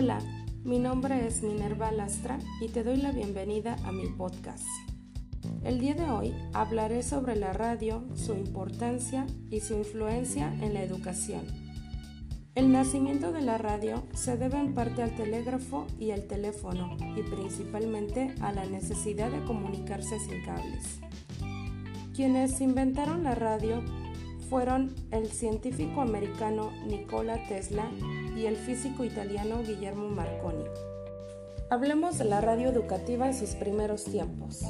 Hola, mi nombre es Minerva Lastra y te doy la bienvenida a mi podcast. El día de hoy hablaré sobre la radio, su importancia y su influencia en la educación. El nacimiento de la radio se debe en parte al telégrafo y al teléfono y principalmente a la necesidad de comunicarse sin cables. Quienes inventaron la radio fueron el científico americano Nikola Tesla y el físico italiano Guillermo Marconi. Hablemos de la radio educativa en sus primeros tiempos.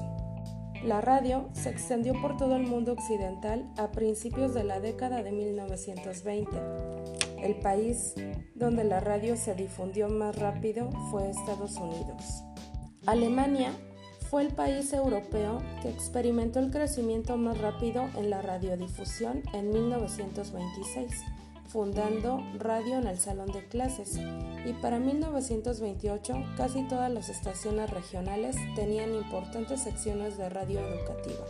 La radio se extendió por todo el mundo occidental a principios de la década de 1920. El país donde la radio se difundió más rápido fue Estados Unidos. Alemania fue el país europeo que experimentó el crecimiento más rápido en la radiodifusión en 1926 fundando radio en el salón de clases y para 1928 casi todas las estaciones regionales tenían importantes secciones de radio educativa.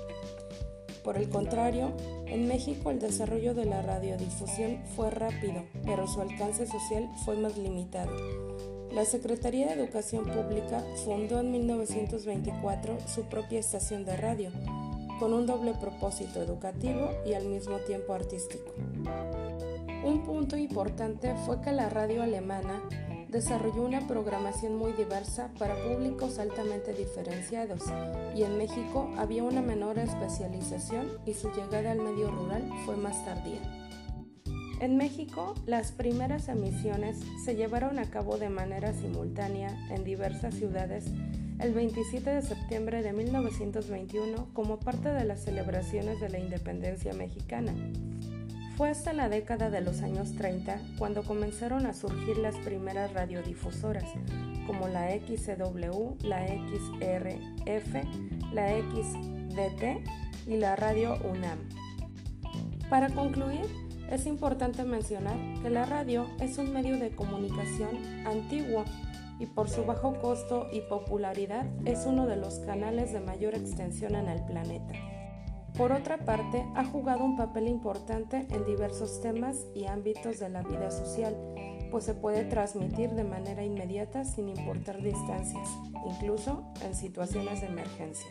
Por el contrario, en México el desarrollo de la radiodifusión fue rápido, pero su alcance social fue más limitado. La Secretaría de Educación Pública fundó en 1924 su propia estación de radio, con un doble propósito educativo y al mismo tiempo artístico. Un punto importante fue que la radio alemana desarrolló una programación muy diversa para públicos altamente diferenciados y en México había una menor especialización y su llegada al medio rural fue más tardía. En México, las primeras emisiones se llevaron a cabo de manera simultánea en diversas ciudades el 27 de septiembre de 1921 como parte de las celebraciones de la independencia mexicana. Fue hasta la década de los años 30 cuando comenzaron a surgir las primeras radiodifusoras, como la XCW, la XRF, la XDT y la radio UNAM. Para concluir, es importante mencionar que la radio es un medio de comunicación antiguo y por su bajo costo y popularidad es uno de los canales de mayor extensión en el planeta. Por otra parte, ha jugado un papel importante en diversos temas y ámbitos de la vida social, pues se puede transmitir de manera inmediata sin importar distancias, incluso en situaciones de emergencia.